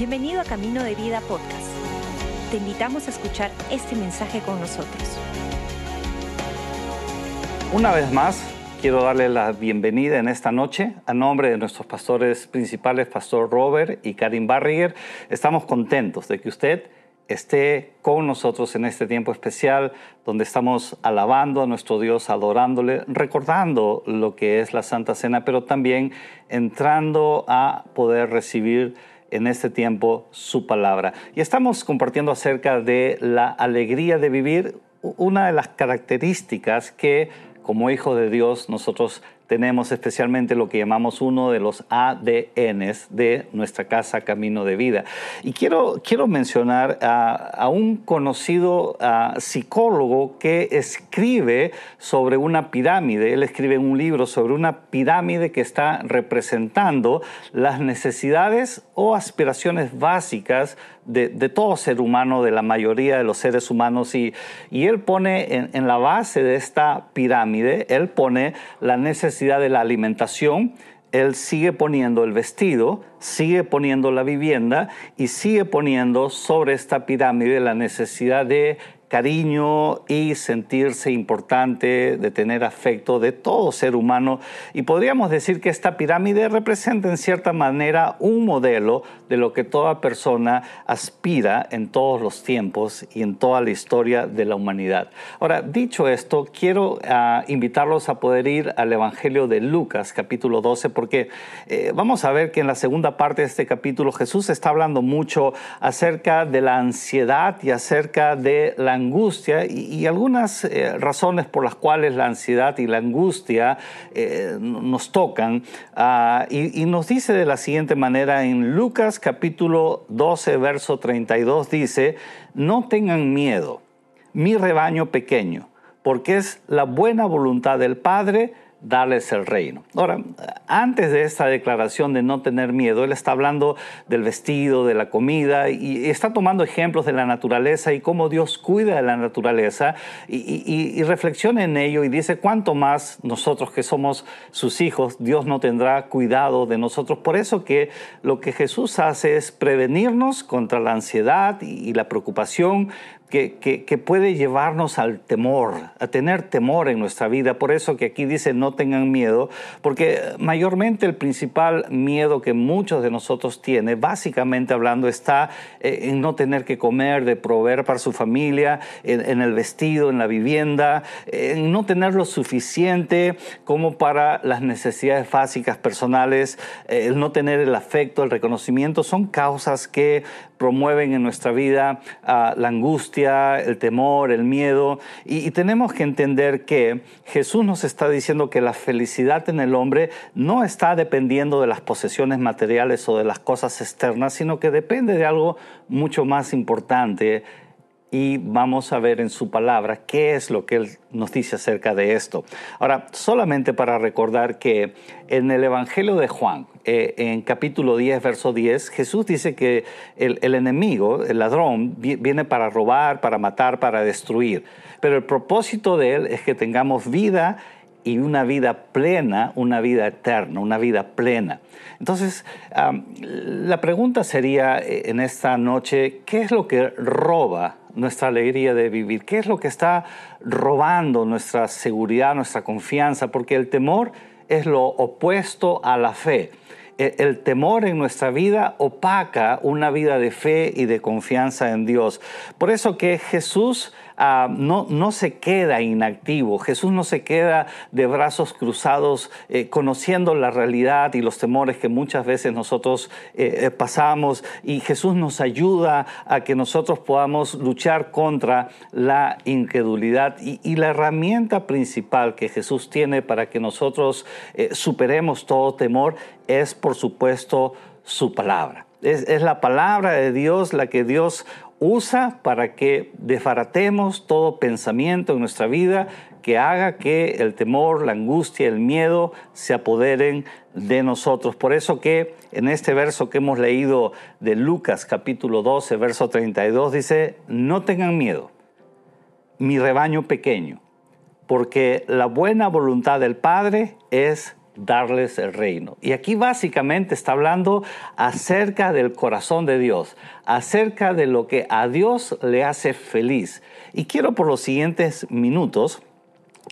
Bienvenido a Camino de Vida Podcast. Te invitamos a escuchar este mensaje con nosotros. Una vez más, quiero darle la bienvenida en esta noche a nombre de nuestros pastores principales, Pastor Robert y Karin Barriger. Estamos contentos de que usted esté con nosotros en este tiempo especial donde estamos alabando a nuestro Dios, adorándole, recordando lo que es la Santa Cena, pero también entrando a poder recibir en este tiempo su palabra. Y estamos compartiendo acerca de la alegría de vivir, una de las características que como hijo de Dios nosotros tenemos especialmente lo que llamamos uno de los ADNs de nuestra casa Camino de Vida. Y quiero, quiero mencionar a, un conocido psicólogo que escribe sobre una pirámide. Él escribe un libro sobre una pirámide que está representando las necesidades o aspiraciones básicas de, todo ser humano, de la mayoría de los seres humanos. Y, y él pone en, en la base de esta pirámide, él pone la necesidad de la alimentación, él sigue poniendo el vestido, sigue poniendo la vivienda y sigue poniendo sobre esta pirámide la necesidad de cariño y sentirse importante, de tener afecto de todo ser humano. Y podríamos decir que esta pirámide representa en cierta manera un modelo de lo que toda persona aspira en todos los tiempos y en toda la historia de la humanidad. Ahora, dicho esto, quiero ah, invitarlos a poder ir al Evangelio de Lucas, capítulo 12, porque eh, vamos a ver que en la segunda parte de este capítulo Jesús está hablando mucho acerca de la ansiedad y acerca de la angustia y, algunas eh, razones por las cuales la ansiedad y la angustia eh, nos tocan. Ah, y, y, nos dice de la siguiente manera en Lucas capítulo 12, verso 32, dice, no tengan miedo, mi rebaño pequeño, porque es la buena voluntad del Padre darles el reino. Ahora, antes de esta declaración de no tener miedo, él está hablando del vestido, de la comida, y está tomando ejemplos de la naturaleza y cómo Dios cuida de la naturaleza, y, reflexiona en ello y dice, cuánto más nosotros que somos sus hijos, Dios no tendrá cuidado de nosotros. Por eso que lo que Jesús hace es prevenirnos contra la ansiedad y la preocupación, que, puede llevarnos al temor, a tener temor en nuestra vida. Por eso que aquí dice no tengan miedo, porque mayormente el principal miedo que muchos de nosotros tiene, básicamente hablando, está eh, en no tener que comer, de proveer para su familia, en, el vestido, en la vivienda, en no tener lo suficiente como para las necesidades básicas personales, eh, el no tener el afecto, el reconocimiento, son causas que promueven en nuestra vida ah, la angustia, el temor, el miedo. Y, tenemos que entender que Jesús nos está diciendo que la felicidad en el hombre no está dependiendo de las posesiones materiales o de las cosas externas, sino que depende de algo mucho más importante y vamos a ver en su palabra qué es lo que él nos dice acerca de esto. Ahora, solamente para recordar que en el Evangelio de Juan, eh, en capítulo 10, verso 10, Jesús dice que el, el enemigo, el ladrón, viene para robar, para matar, para destruir. Pero el propósito de él es que tengamos vida y una vida plena, una vida eterna, una vida plena. Entonces, la pregunta sería eh, en esta noche, ¿qué es lo que roba nuestra alegría de vivir? ¿Qué es lo que está robando nuestra seguridad, nuestra confianza? Porque el temor es lo opuesto a la fe. E, el temor en nuestra vida opaca una vida de fe y de confianza en Dios. Por eso que Jesús Ah, no, no se queda inactivo, Jesús no se queda de brazos cruzados eh, conociendo la realidad y los temores que muchas veces nosotros eh, eh, pasamos. Y Jesús nos ayuda a que nosotros podamos luchar contra la incredulidad. Y, la herramienta principal que Jesús tiene para que nosotros superemos todo temor es por supuesto su palabra. Es, es, la palabra de Dios la que Dios usa para que desbaratemos todo pensamiento en nuestra vida que haga que el temor, la angustia, el miedo se apoderen de nosotros. Por eso que en este verso que hemos leído de Lucas capítulo 12, verso 32 dice, no tengan miedo, mi rebaño pequeño, porque la buena voluntad del Padre es darles el reino. Y aquí básicamente está hablando acerca del corazón de Dios, acerca de lo que a Dios le hace feliz. Y quiero por los siguientes minutos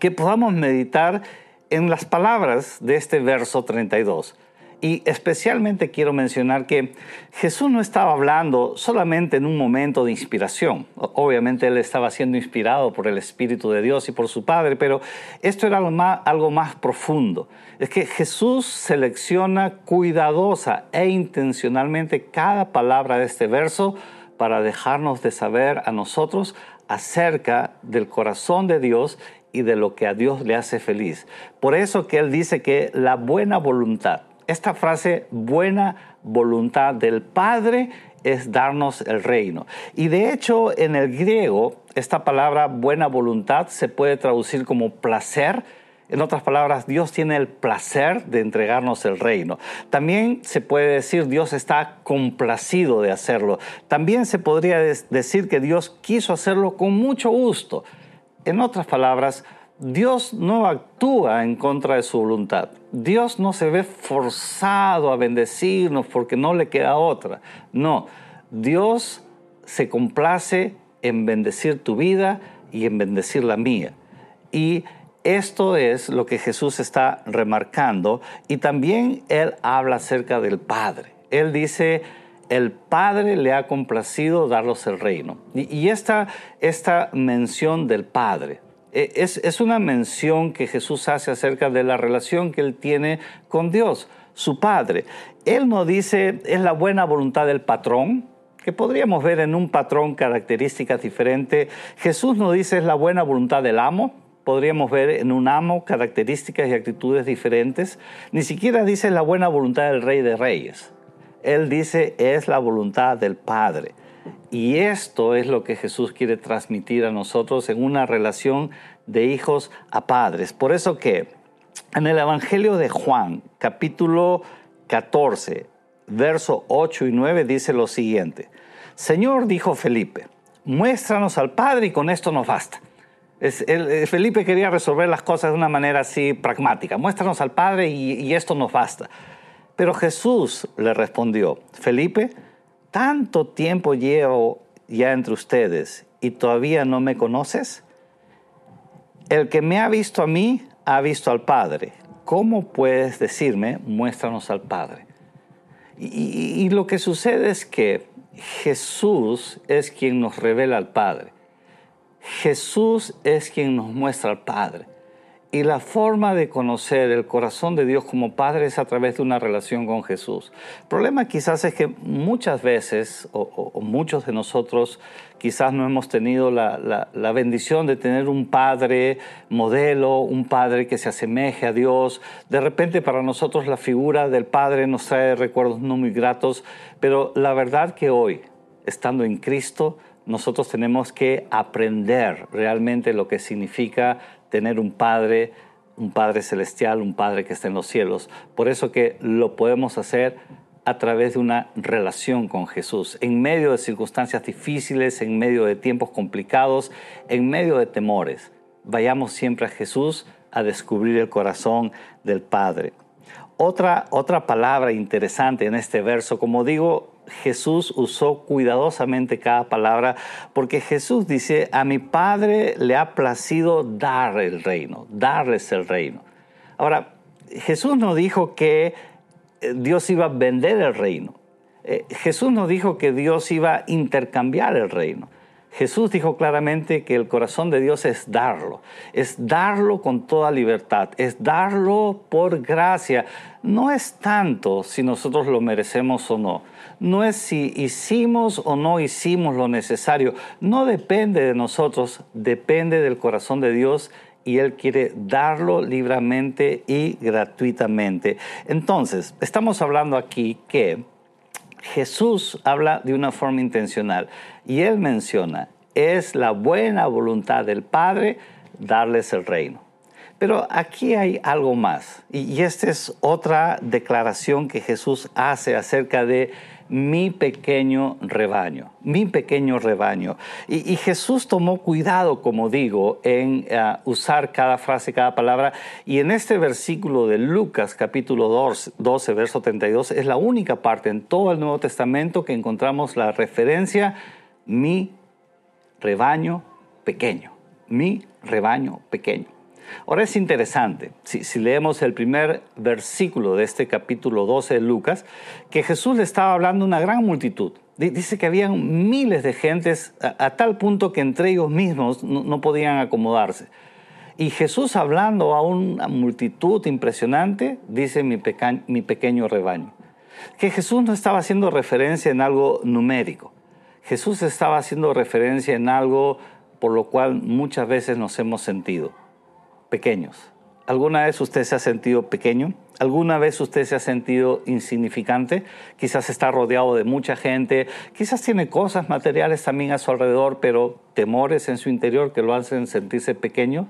que podamos meditar en las palabras de este verso 32. Y especialmente quiero mencionar que Jesús no estaba hablando solamente en un momento de inspiración. Obviamente él estaba siendo inspirado por el Espíritu de Dios y por su Padre, pero esto era algo más, profundo. Es que Jesús selecciona cuidadosa e intencionalmente cada palabra de este verso para dejarnos de saber a nosotros acerca del corazón de Dios y de lo que a Dios le hace feliz. Por eso que Él dice que la buena voluntad, esta frase buena voluntad del Padre es darnos el reino. Y de hecho en el griego esta palabra buena voluntad se puede traducir como placer. En otras palabras, Dios tiene el placer de entregarnos el reino. También se puede decir Dios está complacido de hacerlo. También se podría decir que Dios quiso hacerlo con mucho gusto. En otras palabras, Dios no actúa en contra de su voluntad. Dios no se ve forzado a bendecirnos porque no le queda otra. No, Dios se complace en bendecir tu vida y en bendecir la mía. Y esto es lo que Jesús está remarcando y también Él habla acerca del Padre. Él dice, el Padre le ha complacido darlos el reino. Y, esta, esta mención del Padre, e, es, una mención que Jesús hace acerca de la relación que él tiene con Dios, su Padre. Él no dice, es la buena voluntad del patrón, que podríamos ver en un patrón características diferentes. Jesús no dice, es la buena voluntad del amo, podríamos ver en un amo características y actitudes diferentes. Ni siquiera dice la buena voluntad del rey de reyes. Él dice, es la voluntad del Padre. Y esto es lo que Jesús quiere transmitir a nosotros en una relación de hijos a padres. Por eso que en el Evangelio de Juan, capítulo 14, verso 8 y 9, dice lo siguiente. Señor, dijo Felipe, muéstranos al Padre y con esto nos basta. Felipe quería resolver las cosas de una manera así pragmática. Muéstranos al Padre y esto nos basta. Pero Jesús le respondió, Felipe, tanto tiempo llevo ya entre ustedes y todavía no me conoces? El que me ha visto a mí ha visto al Padre. ¿Cómo puedes decirme, muéstranos al Padre? Y, lo que sucede es que Jesús es quien nos revela al Padre. Jesús es quien nos muestra al Padre. Y la forma de conocer el corazón de Dios como Padre es a través de una relación con Jesús. El problema quizás es que muchas veces, o, muchos de nosotros, quizás no hemos tenido la, la, bendición de tener un Padre modelo, un Padre que se asemeje a Dios. De repente para nosotros la figura del Padre nos trae recuerdos no muy gratos, pero la verdad que hoy, estando en Cristo, nosotros tenemos que aprender realmente lo que significa tener un Padre, un Padre celestial, un Padre que está en los cielos. Por eso que lo podemos hacer a través de una relación con Jesús, en medio de circunstancias difíciles, en medio de tiempos complicados, en medio de temores. Vayamos siempre a Jesús a descubrir el corazón del Padre. Otra, otra palabra interesante en este verso, como digo, Jesús usó cuidadosamente cada palabra porque Jesús dice, a mi Padre le ha placido dar el reino, darles el reino. Ahora, Jesús no dijo que eh, Dios iba a vender el reino. Eh, Jesús no dijo que Dios iba a intercambiar el reino. Jesús dijo claramente que el corazón de Dios es darlo, es darlo con toda libertad, es darlo por gracia. No es tanto si nosotros lo merecemos o no, no es si hicimos o no hicimos lo necesario, no depende de nosotros, depende del corazón de Dios y Él quiere darlo libremente y gratuitamente. Entonces, estamos hablando aquí que Jesús habla de una forma intencional y él menciona, es la buena voluntad del Padre darles el reino. Pero aquí hay algo más y, esta es otra declaración que Jesús hace acerca de mi pequeño rebaño, mi pequeño rebaño. Y, Jesús tomó cuidado, como digo, en eh, usar cada frase, cada palabra. Y en este versículo de Lucas capítulo 12, verso 32, es la única parte en todo el Nuevo Testamento que encontramos la referencia mi rebaño pequeño, mi rebaño pequeño. Ahora es interesante, si, leemos el primer versículo de este capítulo 12 de Lucas, que Jesús le estaba hablando a una gran multitud. Dice que habían miles de gentes a, tal punto que entre ellos mismos no, podían acomodarse. Y Jesús hablando a una multitud impresionante, dice mi, pequeño rebaño. Que Jesús no estaba haciendo referencia en algo numérico. Jesús estaba haciendo referencia en algo por lo cual muchas veces nos hemos sentido pequeños. ¿Alguna vez usted se ha sentido pequeño? ¿Alguna vez usted se ha sentido insignificante? Quizás está rodeado de mucha gente, quizás tiene cosas materiales también a su alrededor, pero temores en su interior que lo hacen sentirse pequeño,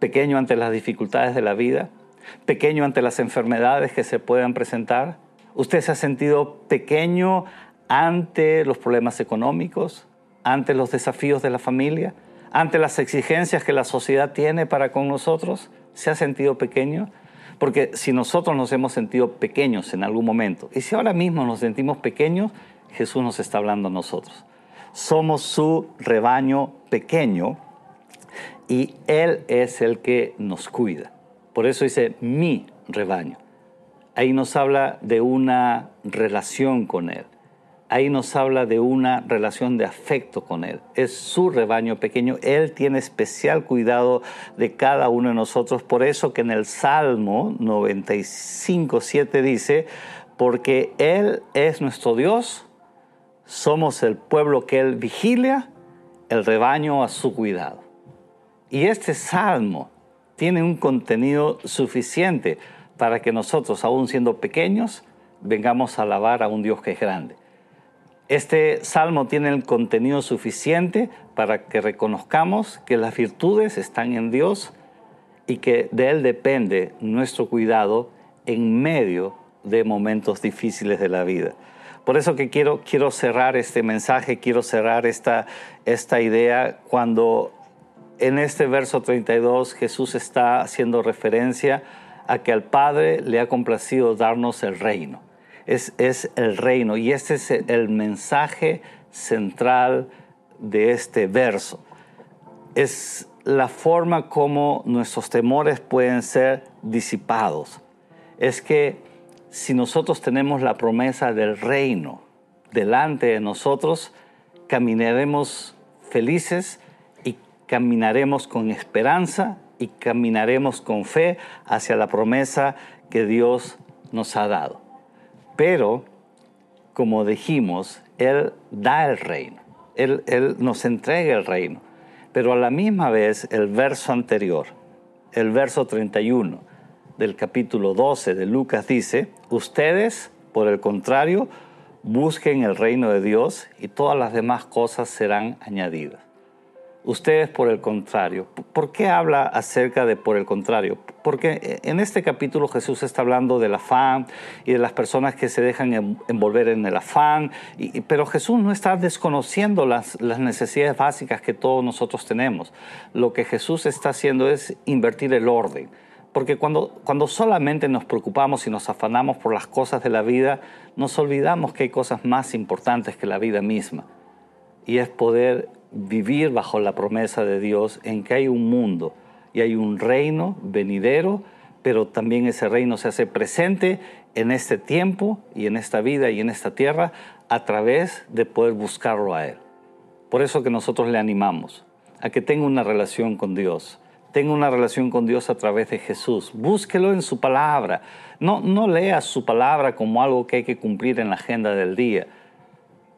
pequeño ante las dificultades de la vida, pequeño ante las enfermedades que se puedan presentar. ¿Usted se ha sentido pequeño ante los problemas económicos, ante los desafíos de la familia? Ante las exigencias que la sociedad tiene para con nosotros? ¿Se ha sentido pequeño? Porque si nosotros nos hemos sentido pequeños en algún momento, y si ahora mismo nos sentimos pequeños, Jesús nos está hablando a nosotros. Somos su rebaño pequeño y Él es el que nos cuida. Por eso dice mi rebaño. Ahí nos habla de una relación con Él ahí nos habla de una relación de afecto con Él. Es su rebaño pequeño. Él tiene especial cuidado de cada uno de nosotros. Por eso que en el Salmo 95, 7 dice, porque Él es nuestro Dios, somos el pueblo que Él vigilia, el rebaño a su cuidado. Y este Salmo tiene un contenido suficiente para que nosotros, aún siendo pequeños, vengamos a alabar a un Dios que es grande. Este salmo tiene el contenido suficiente para que reconozcamos que las virtudes están en Dios y que de Él depende nuestro cuidado en medio de momentos difíciles de la vida. Por eso que quiero, quiero cerrar este mensaje, quiero cerrar esta, esta idea cuando en este verso 32 Jesús está haciendo referencia a que al Padre le ha complacido darnos el reino es, el reino. Y este es el mensaje central de este verso. Es la forma como nuestros temores pueden ser disipados. Es que si nosotros tenemos la promesa del reino delante de nosotros, caminaremos felices y caminaremos con esperanza y caminaremos con fe hacia la promesa que Dios nos ha dado. Pero, como dijimos, Él da el reino, él, él nos entrega el reino. Pero a la misma vez el verso anterior, el verso 31 del capítulo 12 de Lucas dice, ustedes, por el contrario, busquen el reino de Dios y todas las demás cosas serán añadidas. Ustedes por el contrario. ¿Por qué habla acerca de por el contrario? Porque en este capítulo Jesús está hablando del afán y de las personas que se dejan envolver en el afán, pero Jesús no está desconociendo las, las necesidades básicas que todos nosotros tenemos. Lo que Jesús está haciendo es invertir el orden. Porque cuando, cuando solamente nos preocupamos y nos afanamos por las cosas de la vida, nos olvidamos que hay cosas más importantes que la vida misma. Y es poder vivir bajo la promesa de Dios en que hay un mundo y hay un reino venidero, pero también ese reino se hace presente en este tiempo y en esta vida y en esta tierra a través de poder buscarlo a Él. Por eso que nosotros le animamos a que tenga una relación con Dios. Tenga una relación con Dios a través de Jesús. Búsquelo en su palabra. No, no lea su palabra como algo que hay que cumplir en la agenda del día.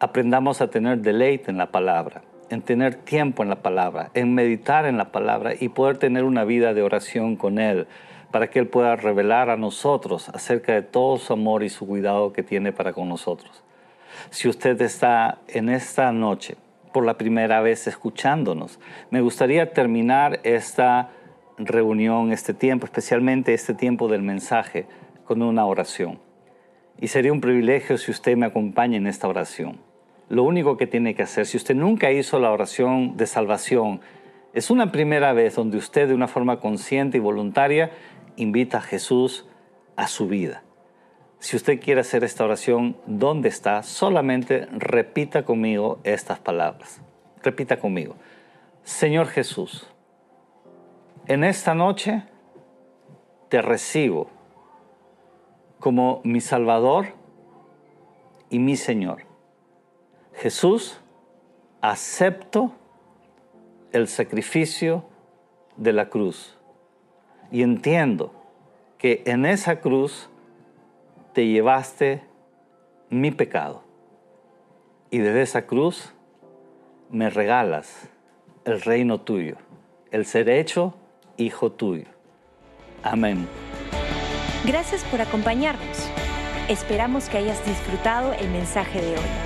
Aprendamos a tener deleite en la palabra en tener tiempo en la palabra, en meditar en la palabra y poder tener una vida de oración con Él, para que Él pueda revelar a nosotros acerca de todo su amor y su cuidado que tiene para con nosotros. Si usted está en esta noche por la primera vez escuchándonos, me gustaría terminar esta reunión, este tiempo, especialmente este tiempo del mensaje, con una oración. y sería un privilegio si usted me acompaña en esta oración. Lo único que tiene que hacer, si usted nunca hizo la oración de salvación, es una primera vez donde usted de una forma consciente y voluntaria invita a Jesús a su vida. Si usted quiere hacer esta oración, ¿dónde está? Solamente repita conmigo estas palabras. Repita conmigo. Señor Jesús, en esta noche te recibo como mi Salvador y mi Señor. Jesús, acepto el sacrificio de la cruz y entiendo que en esa cruz te llevaste mi pecado y desde esa cruz me regalas el reino tuyo, el ser hecho hijo tuyo. Amén. Gracias por acompañarnos. Esperamos que hayas disfrutado el mensaje de hoy.